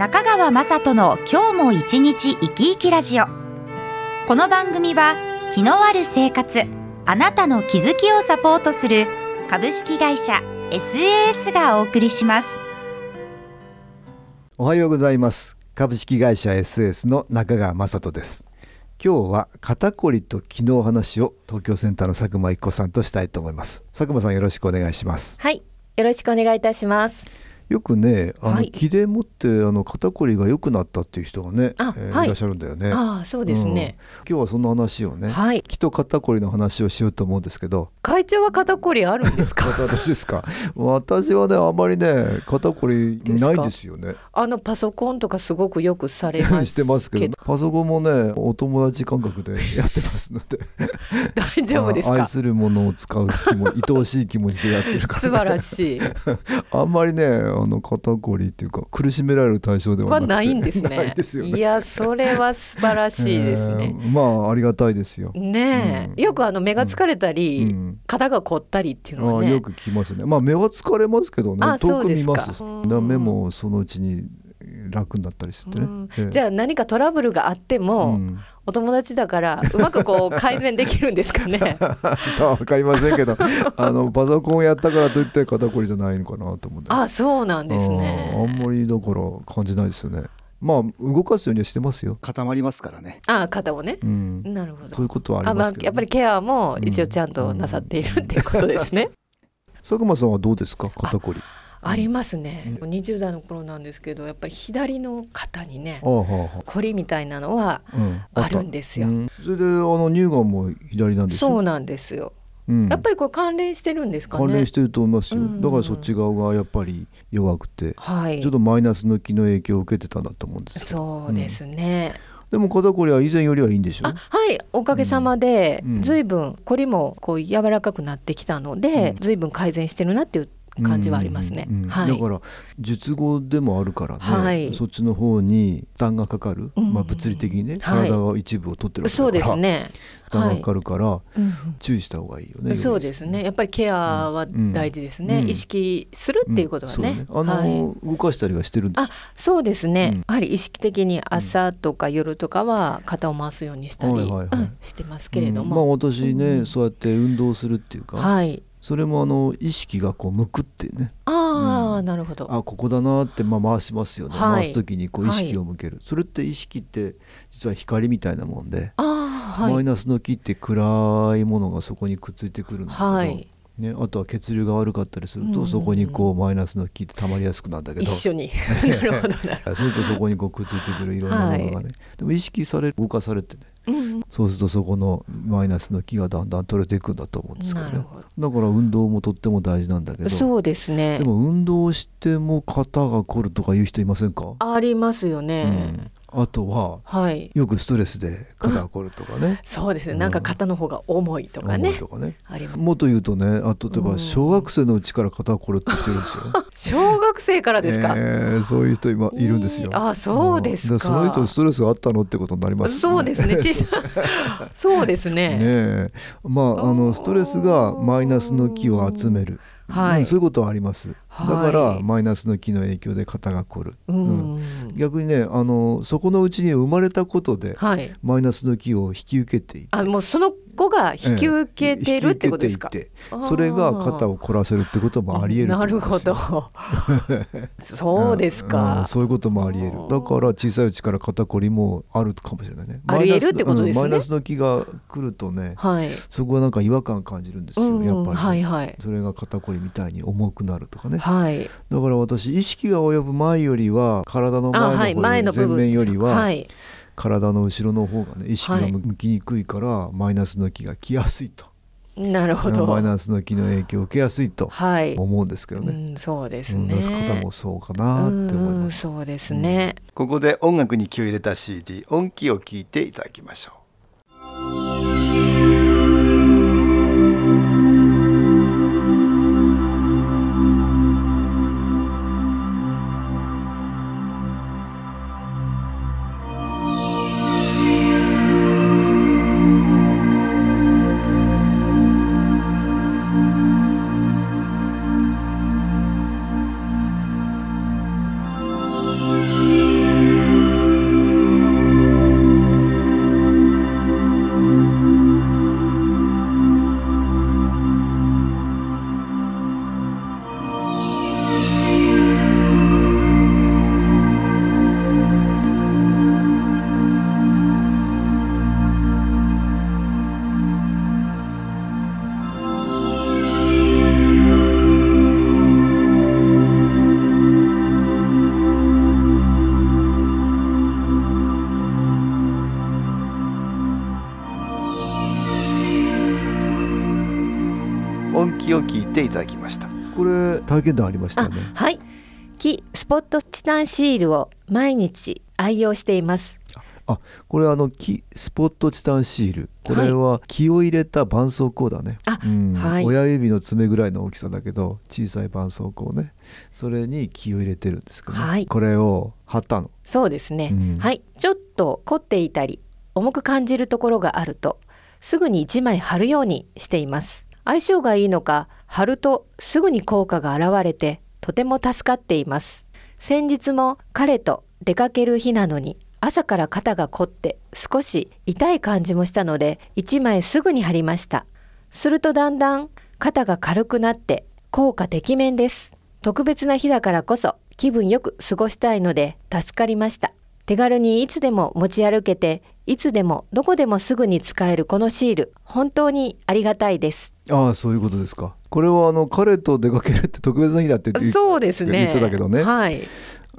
中川雅人の今日も一日生き生きラジオ。この番組は気のある生活あなたの気づきをサポートする株式会社 SAS がお送りします。おはようございます。株式会社 SS の中川雅人です。今日は肩こりと気の話を東京センターの佐久間一子さんとしたいと思います。佐久間さんよろしくお願いします。はい、よろしくお願いいたします。よくねあの、はい。気でもってあの肩こりが良くなったっていう人がね、あはいえーい。らっしゃるんだよね。ああ、そうですね。うん。今日はその話をね、はい、気と肩こりの話をしようと思うんですけど会長は肩こりあるんですか？私ですか？私はねあまりね肩こりないんですよね。あのパソコンとかすごくよくされます してますけどパソコンもねお友達感覚でやってますので。大丈夫ですか？あ愛するものを使う気も愛おしい気持ちでやってるから、素晴らしい。あんまりねあの肩こりっていうか苦しめられる対象ではないんですないね。ね。いや、それは素晴らしいですえね。ーまあありがたいですよ、ねえ、うん。よくあの目が疲れたり、うん肩が凝ったりっていうのはね。あよく聞きますね。まあ目は疲れますけどね。あ遠く見ます。目もそのうちに楽になったりしてね、うん。ええ。じゃあ何かトラブルがあっても、うん。お友達だからうまくこう改善できるんですかね。わかりませんけど あのパソコンをやったからといって肩こりじゃないのかなと思って。あ、そうなんですね。あんまりだから感じないですよねまあ動かすようにはしてますよ固まりますからね。あ、肩をね。うんなるほど。そういうことはああまありますけど、ねやっぱりケアも一応ちゃんとなさっているっていうことですね。佐久間さんはどうですか？肩こりありますね。20代の頃なんですけど、やっぱり左の肩にねあ、あはあはこりみたいなのはあ、うん、あるんですよ。うんそれであの乳がんも左なんでしょそうなんですよ。うん。やっぱりこれ関連してるんですかね。関連してると思いますよ、うん。だからそっち側がやっぱり弱くて、はい。ちょっ。とマイナスの気の影響を受けてたんだと思うんですよ。そうですね。でも肩こりは以前よりはいいんでしょ？あ、はい、おかげさまでうん。ずいぶんこりもこう柔らかくなってきたので、ずいぶん改善してるなっていう感じはありますね。はい。だから術後でもあるからね、はいそっちの方に負担がかかる、うんまあ、物理的にね、はい体が一部を取ってるわけそうだから、ですね。負担がかかるから、うん注意した方がいいよね。そうですね。やっぱりケアは大事ですね。うん意識するっていうことはそうね。あの、はい動かしたりはしてるんですあ、そうですね。うんやはり意識的に朝とか夜とかは肩を回すようにしたり、してますけれどうんまあも。私ね、うんそうやって運動するっていうか、はい。それもあの意識がこう向くってねああ、うんなるほど。あここだなってまあ回しますよね、はい回す時にこう意識を向ける、それって意識って実は光みたいなもんで、ああ、はい。マイナスの気って暗いものがそこにくっついてくるんだけど、はい。ね、あとは血流が悪かったりすると、うんそこにこうマイナスの気って溜まりやすくなるんだけど一緒に。なるほどなるするとそこにこうくっついてくるいろんなものがね、でも意識される動かされてね。うん。そうするとそこのマイナスの気がだんだん取れていくんだと思うんですけどね。だから運動もとっても大事なんだけどそうですねで。も運動しても肩が凝るとかいう人いませんか、ありますよね。うんあとははい。よくストレスで肩が凝るとかね、そうですね。なんか肩の方が重いとかね。とかね。もっと言うとねあと例えばうん小学生のうちから肩が凝るって人いるんですよ。小学生からですか？えーそういう人今いるんですよ。あそうですかんその人ストレスがあったのってことになります、そうですね。小さい。そうですね。ねえまああのストレスがマイナスの気を集める、はいねそういうことはあります。だはいからマイナスの気の影響で肩が凝る。ううんん。逆にねあのそこのうちに生まれたことではい。マイナスの気を引き受けていてあ、もうその子が引き受けてるってことですか？引き受けていてそれが肩を凝らせるってこともありえるなるほど。そうですうんか。そういうこともありえるだから小さいうちから肩こりもあるかもしれないねありえるってことですねマイナスのうんマイナスの気が来るとねはい。そこはなんか違和感感じるんですよ、うんやっぱり、はいはい。それが肩こりみたいに重くなるとかねはい。だから私意識が及ぶ前よりは体のあ、はい。前の方より前前の部分。面よりは、はい。体の後ろの方がね意識がはい向きにくいから、マイナスの気が来やすいとなるほどマイナスの気の影響を受けやすいとはい、思うんですけどね。うん、そうですうんね。その方もそうかなって思いうんます。そうですね。ここで音楽に気を入れた CD 音気を聞いていただきましょう。音気を聞いていただきました。これ体験談ありましたね。はい。木スポットチタンシールを毎日愛用しています。あ、これあの木スポットチタンシール。これは気を入れた絆創膏だね。あうんはい親指の爪ぐらいの大きさだけど小さい絆創膏ね。それに気を入れてるんですけどね。はいこれを貼ったの。そうですね。うんはい。ちょっと凝っていたり重く感じるところがあるとすぐに1枚貼るようにしています。相性がいいのか貼るとすぐに効果が現れてとても助かっています。先日も彼と出かける日なのに朝から肩が凝って少し痛い感じもしたので1枚すぐに貼りました。するとだんだん肩が軽くなって効果てきめんです。特別な日だからこそ気分よく過ごしたいので助かりました。手軽にいつでも持ち歩けていつでもどこでもすぐに使えるこのシール本当にありがたいです。ああそういうことですか。これはあの彼と出かけるって特別な日だってそうですね。言ってたけどねはい。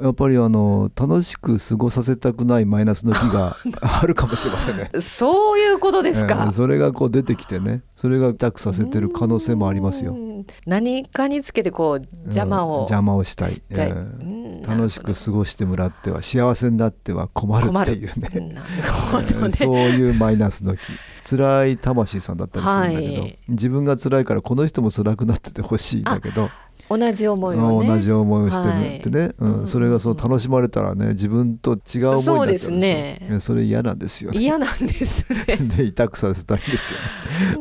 やっぱりあの楽しく過ごさせたくないマイナスの日が あるかもしれませんね。そういうことですか。えーそれがこう出てきてねそれが痛くさせてる可能性もありますよう。ん。何かにつけてこう邪魔を、うん邪魔をしたい、したいえーうん楽しく過ごしてもらっては幸せになっては困るっていうね。ね。そういうマイナスの気。辛い魂さんだったりするんだけど、はい。自分が辛いからこの人も辛くなっててほしいんだけど、同じ思いをね。同じ思いをしてるってね、はいうんそれがそう楽しまれたらね自分と違う思いになっちゃうねえそれ嫌なんですよね。嫌なんですね。で痛くさせたいんですよ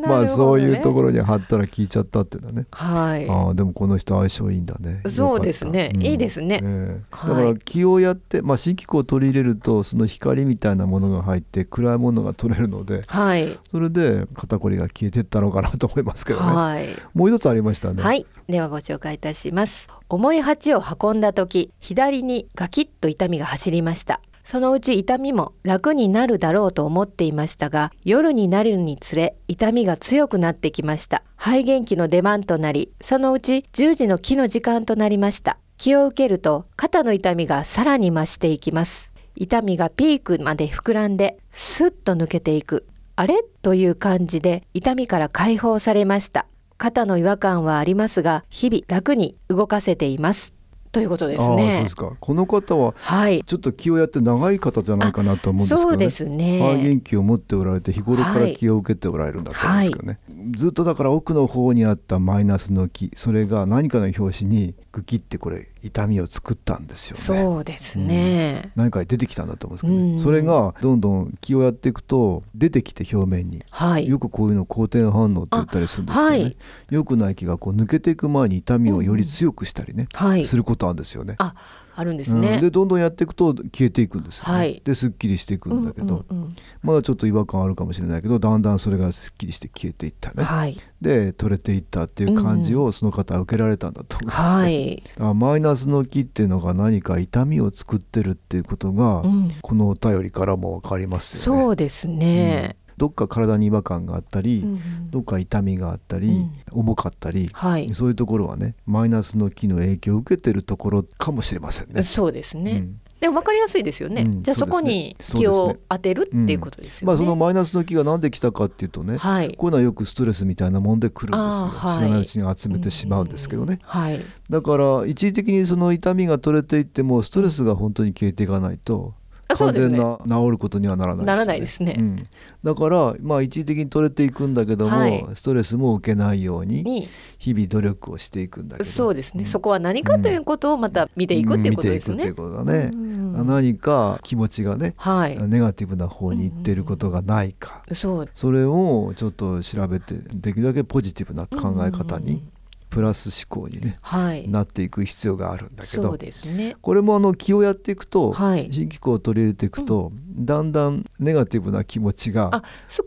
ね。まあそういうところに貼ったら聞いちゃったっていうのはね。はい。ああでもこの人相性いいんだね。そうですねよかったいいですねえだから気をやって、まあ新機構を取り入れるとその光みたいなものが入って暗いものが取れるので、はい。それで肩こりが消えてったのかなと思いますけどね。はい。もう一つありましたね。はい。ではご紹介いたします。重い鉢を運んだ時、左にガキッと痛みが走りました。そのうち痛みも楽になるだろうと思っていましたが、夜になるにつれ痛みが強くなってきました。肺元気の出番となり、そのうち10時の気の時間となりました。気を受けると肩の痛みがさらに増していきます。痛みがピークまで膨らんで、スッと抜けていく。あれ？という感じで痛みから解放されました。肩の違和感はありますが、日々楽に動かせています。ということですああそうねです。か。この方ははい。ちょっと気をやって長い方じゃないかなと思うんですけどね。そうです肺ね。元気を持っておられて日頃から気を受けておられるんだと思うんですけどね、ずっとだから奥の方にあったマイナスの気それが何かの拍子にグキってこれ痛みを作ったんですよねそうですね。何か出てきたんだと思うんですけどね、うんそれがどんどん気をやっていくと出てきて表面にはい。よくこういうの好転反応って言ったりするんですけどね、あはい良くない気がこう抜けていく前に痛みをより強くしたりね、はい。することあるんですよね。あ、あるんですうん。ね。でどんどんやっていくと消えていくんですよね、はい。ですっきりしていくんだけど、うんうんうん。まだちょっと違和感あるかもしれないけどだんだんそれがすっきりして消えていったね、はい。で取れていったっていう感じをその方は受けられたんだと思いますね、はい。だからマイナスの気っていうのが何か痛みを作ってるっていうことが、うん。このお便りからも分かりますよね。そうですね。どっか体に違和感があったり、うんうん。どっか痛みがあったり、重かったり、はい。そういうところはねマイナスの気の影響を受けてるところかもしれませんね。そうですね。うん。でも分かりやすいですよね、うん。じゃあそこに気を当てるっていうことですよね、まあそのマイナスの気がなんで来たかっていうとね、はい。こういうのはよくストレスみたいなもんで来るんですよ、はい。知らないうちに集めてしまうんですけどね、はい。だから一時的にその痛みが取れていってもストレスが本当に消えていかないと完全な治ることにはならないしならないですね。うん、だからまあ一時的に取れていくんだけども、はい。ストレスも受けないようにに。日々努力をしていくんだけど。そうですね、ん。そこは何かということをまた見ていくっていうことですね。見ていくっていうことだね、うん。何か気持ちがね、はい。ネガティブな方に行っていることがないか、そう。それをちょっと調べてできるだけポジティブな考え方に、うんプラス思考に、ね、はい。なっていく必要があるんだけどね。これもあの気をやっていくと、はい。新機構を取り入れていくと、だんだんネガティブな気持ちがあ少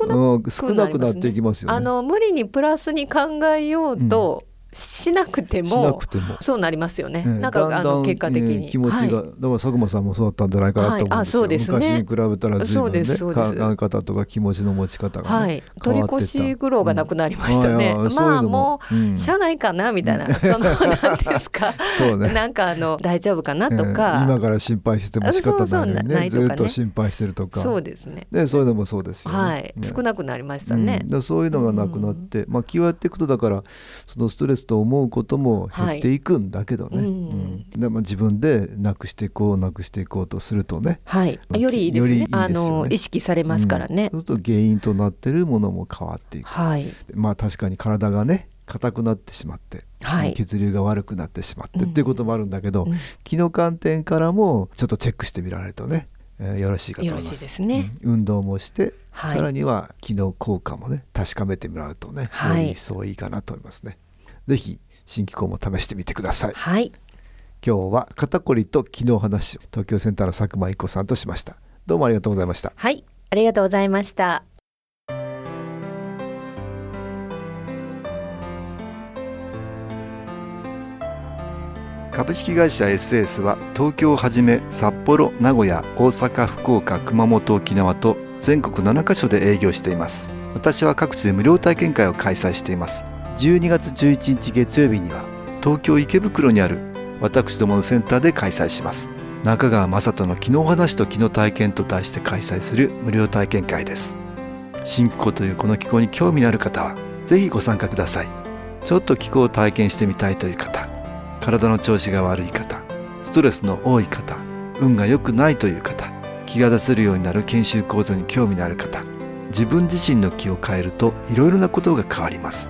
なくなっていきますよね。あの無理にプラスに考えようとしなくても、しなくても。そうなりますよね。ええなんかあの結果的に、ええ気持ちが、はい。だから佐久間さんもそうだったんじゃないかなと思うんですよ、はい。あそうですね。昔に比べたら随そうで分ねすそうです。考え方とか気持ちの持ち方がね、はい、取り越し苦労がなくなりましたね。うん。あまあのももう、うん。社内かなみたいな、そのなんですか。そうね。なんかあの大丈夫かなとええか、今から心配しても仕方ないのにそうそうねね。ずっと心配してるとか。そうですね。ね、そういうのもそうですよね。はい、ね。少なくなりましたね。うん。そういうのがなくなって、まあ、気をやっていくとだからそのストレスと思うことも減っていくんだけどね、はい。うん。うん。でまあ、自分でなくしていこうなくしていこうとするとね。はい、まあよりいいですね。ね。あの意識されますからね。うん。そうすると原因となってるものも変わっていく。はい、まあ確かに体がね硬くなってしまって、はい。血流が悪くなってしまって、うん。っていうこともあるんだけど、うん。気の観点からもちょっとチェックしてみられるとね、えーよろしいかと思います。よろしいですね。うん。運動もして、はい。さらには気の効果もね確かめてもらうとね、はい。より一層いいかなと思いますねぜひ新機構も試してみてください。はい、今日は肩こりと気の話を東京センターの佐久間一子さんとしました。どうもありがとうございました。はい、ありがとうございました。株式会社 SS は東京をはじめ札幌名古屋大阪福岡熊本沖縄と全国7カ所で営業しています。私は各地で無料体験会を開催しています12月11日月曜日には東京池袋にある私どものセンターで開催します。中川雅人の「気の話と気の体験」と題して開催する無料体験会です。新気候というこの気候に興味のある方はぜひご参加ください。ちょっと気候を体験してみたいという方体の調子が悪い方ストレスの多い方運が良くないという方気が出せるようになる研修講座に興味のある方自分自身の気を変えるといろいろなことが変わります。